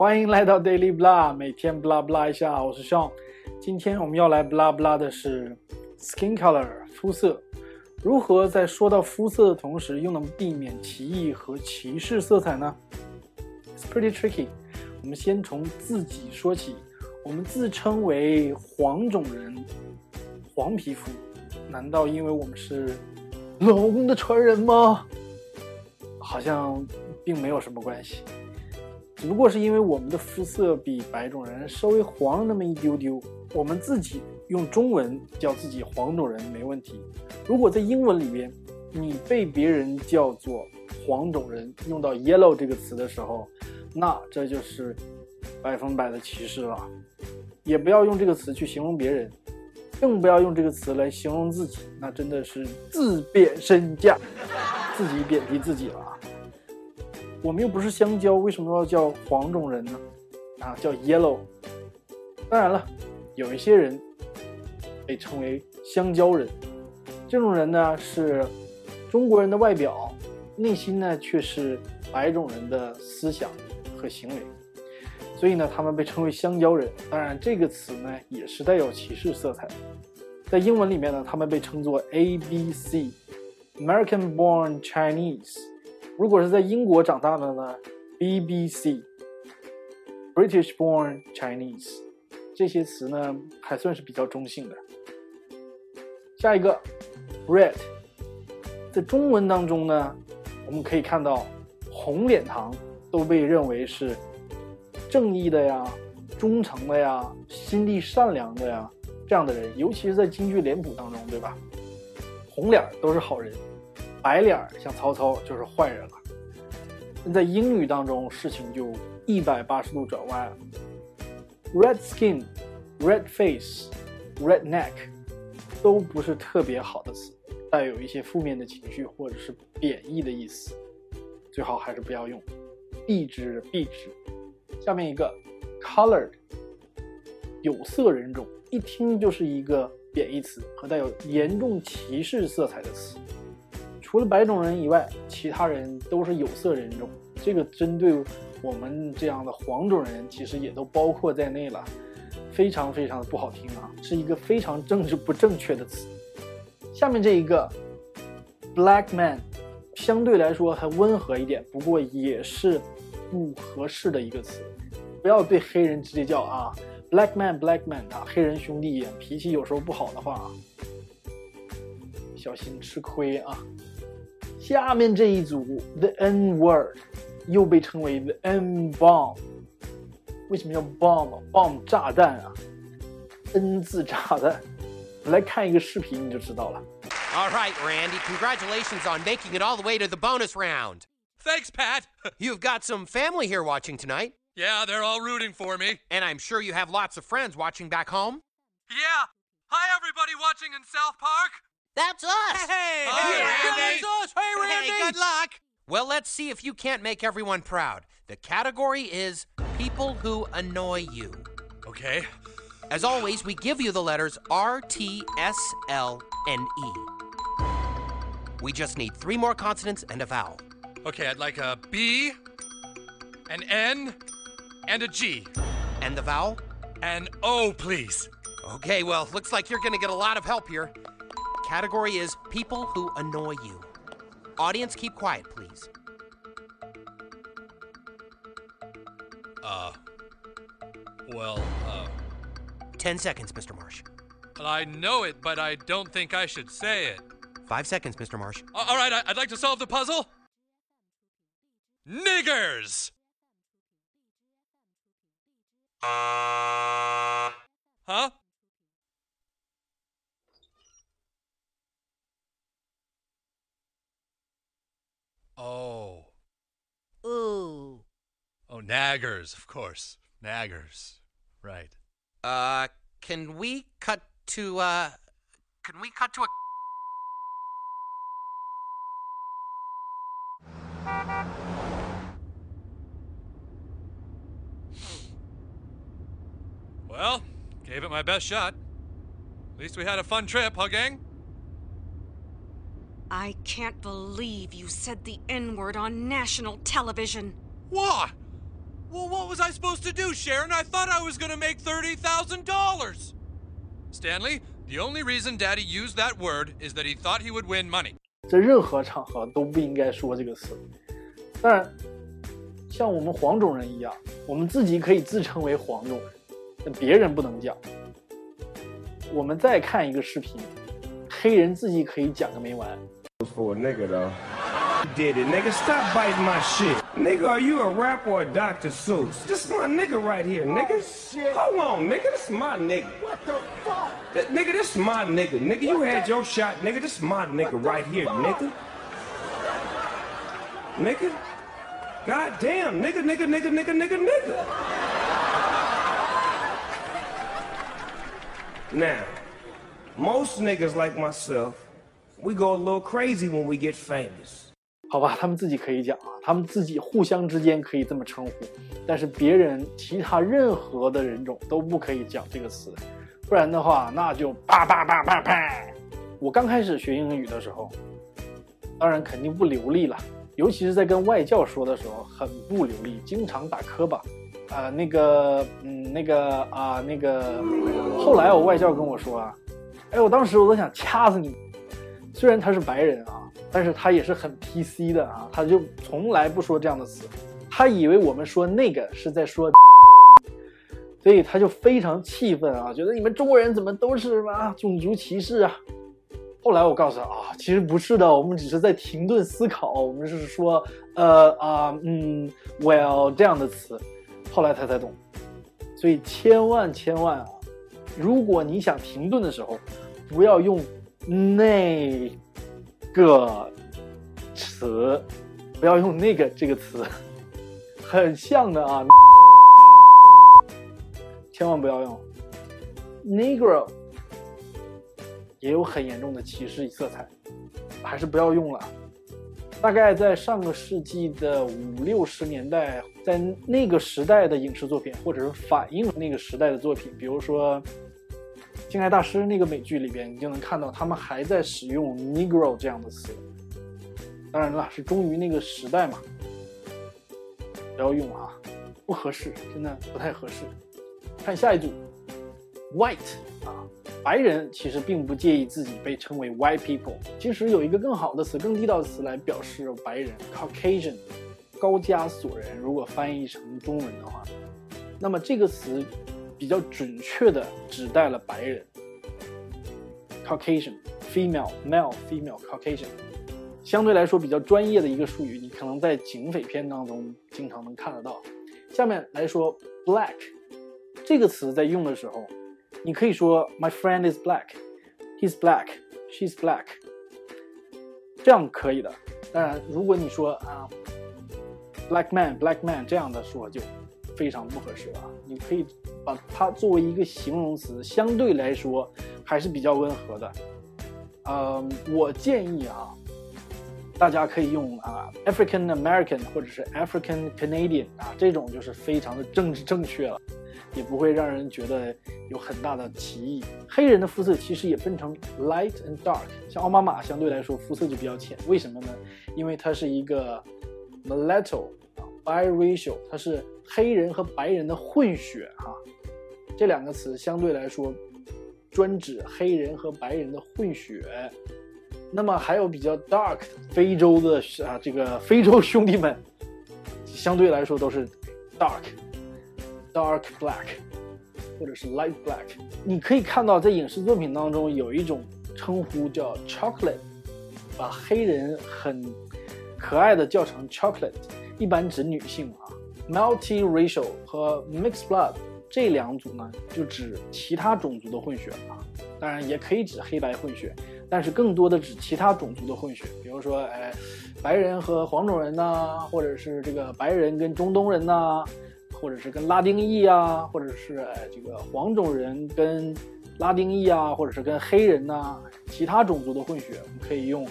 欢迎来到 Daily Blah，每天 blah blah 一下，我是 Sean。今天我们要来 blah blah 的是 skin color 肤色，如何在说到肤色的同时，又能避免歧义和歧视色彩呢？It's pretty tricky。我们先从自己说起，我们自称为黄种人，黄皮肤，难道因为我们是龙的传人吗？好像并没有什么关系。只不过是因为我们的肤色比白种人稍微黄那么一丢丢，我们自己用中文叫自己黄种人没问题。如果在英文里边，你被别人叫做黄种人，用到 yellow 这个词的时候，那这就是百分百的歧视了。也不要用这个词去形容别人，更不要用这个词来形容自己，那真的是自贬身价，自己贬低自己了。我们又不是香蕉，为什么要叫黄种人呢？啊，叫 yellow。当然了，有一些人被称为香蕉人，这种人呢是中国人的外表，内心呢却是白种人的思想和行为，所以呢他们被称为香蕉人。当然，这个词呢也是带有歧视色彩。在英文里面呢，他们被称作 A B C，American Born Chinese。如果是在英国长大的呢？BBC，British born Chinese，这些词呢还算是比较中性的。下一个，Red，在中文当中呢，我们可以看到红脸堂都被认为是正义的呀、忠诚的呀、心地善良的呀这样的人，尤其是在京剧脸谱当中，对吧？红脸都是好人。白脸像曹操就是坏人了。那在英语当中，事情就一百八十度转弯了。Red skin、red face、red neck 都不是特别好的词，带有一些负面的情绪或者是贬义的意思，最好还是不要用，避之避之。下面一个 colored 有色人种，一听就是一个贬义词和带有严重歧视色彩的词。除了白种人以外，其他人都是有色人种。这个针对我们这样的黄种人，其实也都包括在内了。非常非常的不好听啊，是一个非常政治不正确的词。下面这一个 black man，相对来说还温和一点，不过也是不合适的一个词。不要对黑人直接叫啊 black man，black man 啊，黑人兄弟，脾气有时候不好的话，小心吃亏啊。下面这一组 the N word 又被称为 the N bomb，为什么叫 bomb？bomb 炸弹啊，N 字炸弹。来看一个视频你就知道了。All right, Randy, congratulations on making it all the way to the bonus round. Thanks, Pat. You've got some family here watching tonight. Yeah, they're all rooting for me. And I'm sure you have lots of friends watching back home. Yeah. Hi, everybody watching in South Park. That's us! Hey, Hi, hey, Randy. that's us. Hey, Randy. Hey, good luck! Well, let's see if you can't make everyone proud. The category is people who annoy you. Okay. As always, we give you the letters R, T, S, L, and E. We just need three more consonants and a vowel. Okay, I'd like a B, an N, and a G. And the vowel? An O, please. Okay, well, looks like you're gonna get a lot of help here. Category is people who annoy you. Audience, keep quiet, please. Uh. Well, uh. 10 seconds, Mr. Marsh. I know it, but I don't think I should say it. Five seconds, Mr. Marsh. All right, I'd like to solve the puzzle. Niggers! Huh? Oh. Ooh. Oh, naggers, of course. Naggers. Right. Uh, can we cut to, uh, can we cut to a. Well, gave it my best shot. At least we had a fun trip, huh, gang? I can't believe you said the N word on national television. What? Well, what was I supposed to do, Sharon? I thought I was going to make $30,000. Stanley, the only reason Daddy used that word is that he thought he would win money. 在任何场合都不应该说这个词。当然，像我们黄种人一样，我们自己可以自称为黄种人，但别人不能讲。我们再看一个视频，黑人自己可以讲个没完。for a nigga though. Did it, nigga? Stop biting my shit. Nigga, are you a rapper or Dr. Seuss? This is my nigga right here, nigga. Hold on, nigga. This is my nigga. What the fuck? nigga, this is my nigga. Nigga, you had your shot, nigga. This is my nigga right here, nigga. Nigga. God damn, nigga, nigga, nigga, nigga, nigga, nigga. Now, most niggas like myself, we go a little crazy when we get famous. 好吧，他们自己可以讲啊， 他们自己互相之间可以这么称呼，但是别人其他任何的人种都不可以讲这个词，不然的话那就啪啪啪啪啪。我刚开始学英语的时候，当然肯定不流利了，尤其是在跟外教说的时候，很不流利，经常打磕巴。啊、那个，嗯，那个啊、那个，后来我外教跟我说啊，哎，我当时我都想掐死你。虽然他是白人啊，但是他也是很 PC 的啊，他就从来不说这样的词，他以为我们说那个是在说，所以他就非常气愤啊，觉得你们中国人怎么都是什么种族歧视啊。后来我告诉他啊，其实不是的，我们只是在停顿思考，我们是说呃啊嗯 well 这样的词，后来他才懂。所以千万千万啊，如果你想停顿的时候，不要用那个词，不要用那个这个词，很像的啊，千万不要用。Negro 也有很严重的歧视色彩，还是不要用了。大概在上个世纪的五六十年代，在那个时代的影视作品，或者是反映那个时代的作品，比如说《敬爱大师》那个美剧里边，你就能看到他们还在使用 “negro” 这样的词。当然了，是忠于那个时代嘛，不要用啊，不合适，真的不太合适。看下一组，white 啊，白人其实并不介意自己被称为 white people。其实有一个更好的词、更地道的词来表示白人，Caucasian，高加索人。如果翻译成中文的话，那么这个词比较准确的指代了白人，Caucasian，female、male、female、Caucasian。相对来说比较专业的一个术语，你可能在警匪片当中经常能看得到。下面来说 black 这个词在用的时候，你可以说 My friend is black, he's black, she's black，这样可以的。当然，如果你说啊 black man, black man 这样的说就非常不合适了。你可以把它作为一个形容词，相对来说还是比较温和的。呃，我建议啊。大家可以用啊，African American 或者是 African Canadian 啊，这种就是非常的政治正确了，也不会让人觉得有很大的歧义。黑人的肤色其实也分成 light and dark，像奥巴马相对来说肤色就比较浅，为什么呢？因为他是一个 mulatto，biracial，它是黑人和白人的混血哈、这两个词相对来说专指黑人和白人的混血。那么还有比较 dark 非洲的啊，这个非洲兄弟们，相对来说都是 dark dark black 或者是 light black。你可以看到在影视作品当中有一种称呼叫 chocolate，把黑人很可爱的叫成 chocolate，一般指女性啊。multiracial 和 mixed blood 这两组呢，就指其他种族的混血啊，当然也可以指黑白混血。但是更多的指其他种族的混血，比如说，哎，白人和黄种人呐、或者是这个白人跟中东人呐、或者是跟拉丁裔啊，或者是哎这个黄种人跟拉丁裔啊，或者是跟黑人呐、其他种族的混血，我们可以用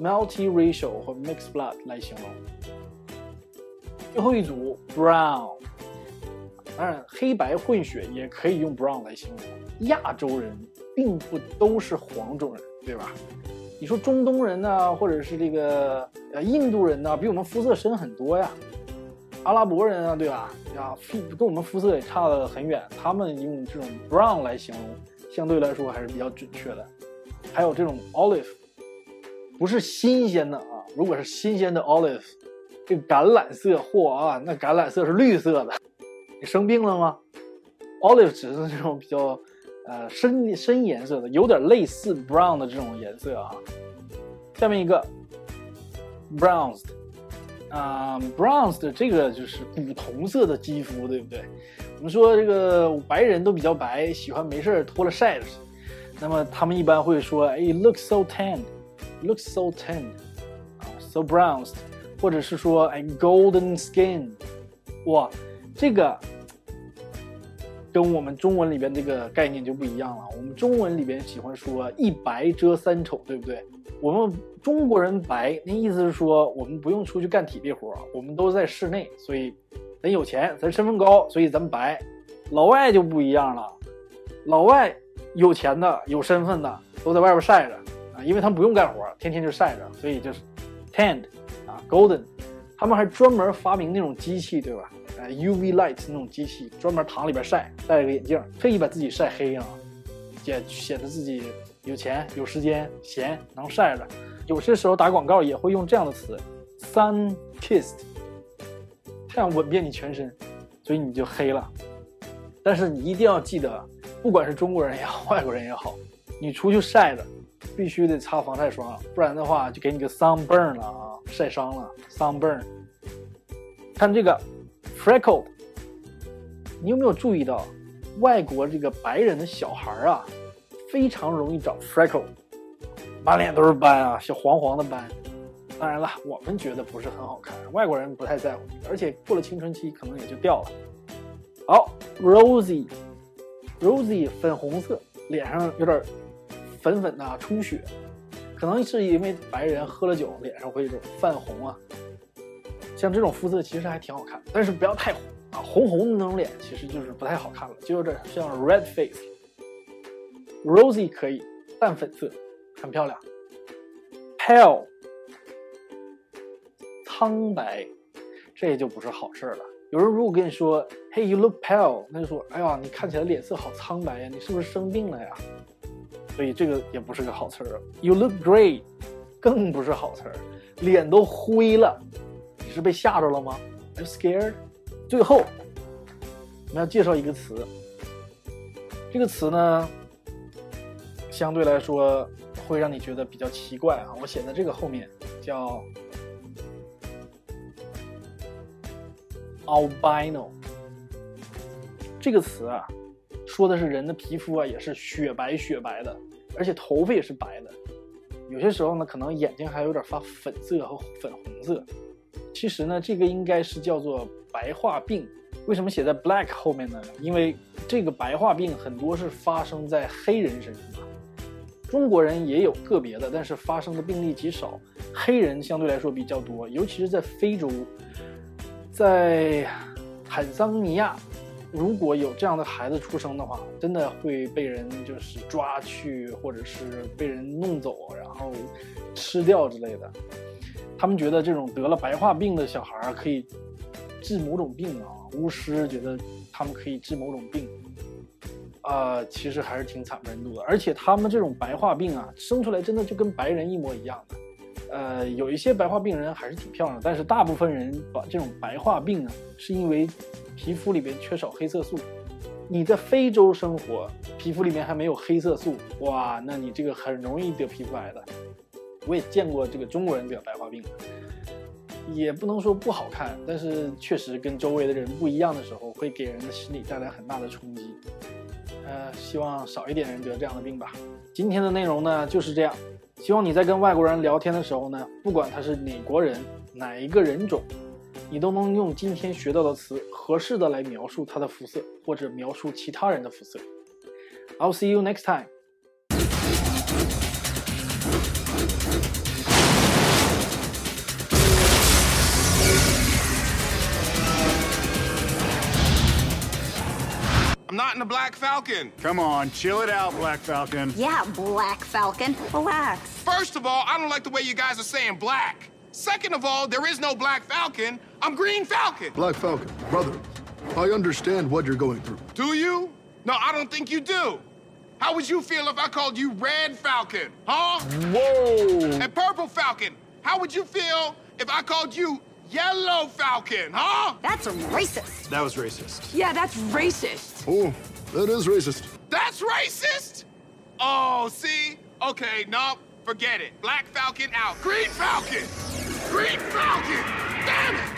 multiracial 或 mixed blood 来形容。最后一组 brown，当然黑白混血也可以用 brown 来形容。亚洲人并不都是黄种人。对吧？你说中东人呢、或者是这个呃印度人呢、比我们肤色深很多呀。阿拉伯人啊，对吧？啊，肤跟我们肤色也差得很远，他们用这种 brown 来形容，相对来说还是比较准确的。还有这种 olive，不是新鲜的啊，如果是新鲜的 olive，这橄榄色，嚯啊，那橄榄色是绿色的，你生病了吗？Olive 指的是这种比较呃深深颜色的，有点类似 brown 的这种颜色啊。下面一个 bronzed。啊，bronze 的这个就是古铜色的肌肤，对不对？我们说这个白人都比较白，喜欢没事脱了晒着去。那么他们一般会说，哎，looks so tanned，looks so tanned，啊，so bronzed，或者是说，哎，golden skin，哇，这个跟我们中文里边这个概念就不一样了。我们中文里边喜欢说一白遮三丑，对不对？我们中国人白，那意思是说我们不用出去干体力活，我们都在室内，所以咱有钱，咱身份高，所以咱白。老外就不一样了，老外有钱的、有身份的都在外边晒着啊，因为他们不用干活，天天就晒着，所以就是 hand 啊，golden。他们还专门发明那种机器，对吧？呃，UV light 那种机器，专门躺里边晒，戴个眼镜，特意把自己晒黑啊，也显得自己。有钱有时间闲能晒着，有些时候打广告也会用这样的词，sun kissed，太阳吻遍你全身，所以你就黑了。但是你一定要记得，不管是中国人也好，外国人也好，你出去晒的必须得擦防晒霜，不然的话就给你个 sunburn 了啊，晒伤了 sunburn。看这个 freckle，你有没有注意到，外国这个白人的小孩啊？非常容易长 freckle，满脸都是斑啊，小黄黄的斑。当然了，我们觉得不是很好看，外国人不太在乎，而且过了青春期可能也就掉了。好，rosy，rosy 粉红色，脸上有点粉粉的充血，可能是因为白人喝了酒，脸上会有种泛红啊。像这种肤色其实还挺好看，但是不要太红啊，红红的那种脸其实就是不太好看了，就有点像 red face。Rosy 可以，淡粉色，很漂亮。Pale，苍白，这也就不是好事了。有人如果跟你说，Hey you look pale，那就说，哎呀，你看起来脸色好苍白呀，你是不是生病了呀？所以这个也不是个好词儿。You look gray，更不是好词儿，脸都灰了，你是被吓着了吗？Are you scared？最后，我们要介绍一个词，这个词呢？相对来说，会让你觉得比较奇怪啊！我写在这个后面，叫 albino 这个词啊，说的是人的皮肤啊也是雪白雪白的，而且头发也是白的，有些时候呢，可能眼睛还有点发粉色和粉红色。其实呢，这个应该是叫做白化病。为什么写在 black 后面呢？因为这个白化病很多是发生在黑人身上。中国人也有个别的，但是发生的病例极少。黑人相对来说比较多，尤其是在非洲，在坦桑尼亚，如果有这样的孩子出生的话，真的会被人就是抓去，或者是被人弄走，然后吃掉之类的。他们觉得这种得了白化病的小孩可以治某种病啊，巫师觉得他们可以治某种病。啊，其实还是挺惨不忍睹的，而且他们这种白化病啊，生出来真的就跟白人一模一样的。呃，有一些白化病人还是挺漂亮，但是大部分人把这种白化病呢，是因为皮肤里边缺少黑色素。你在非洲生活，皮肤里面还没有黑色素，哇，那你这个很容易得皮肤癌的。我也见过这个中国人得白化病，也不能说不好看，但是确实跟周围的人不一样的时候，会给人的心理带来很大的冲击。呃，希望少一点人得这样的病吧。今天的内容呢就是这样，希望你在跟外国人聊天的时候呢，不管他是哪国人，哪一个人种，你都能用今天学到的词合适的来描述他的肤色，或者描述其他人的肤色。I'll see you next time. I'm not in the Black Falcon. Come on, chill it out, Black Falcon. Yeah, Black Falcon. Relax. First of all, I don't like the way you guys are saying black. Second of all, there is no Black Falcon. I'm Green Falcon. Black Falcon, brother, I understand what you're going through. Do you? No, I don't think you do. How would you feel if I called you Red Falcon? Huh? Whoa! And Purple Falcon. How would you feel if I called you Yellow Falcon? Huh? That's racist. That was racist. Yeah, that's racist. Oh, that is racist. That's racist? Oh, see? Okay, no, forget it. Black Falcon out. Green Falcon! Green Falcon! Damn it!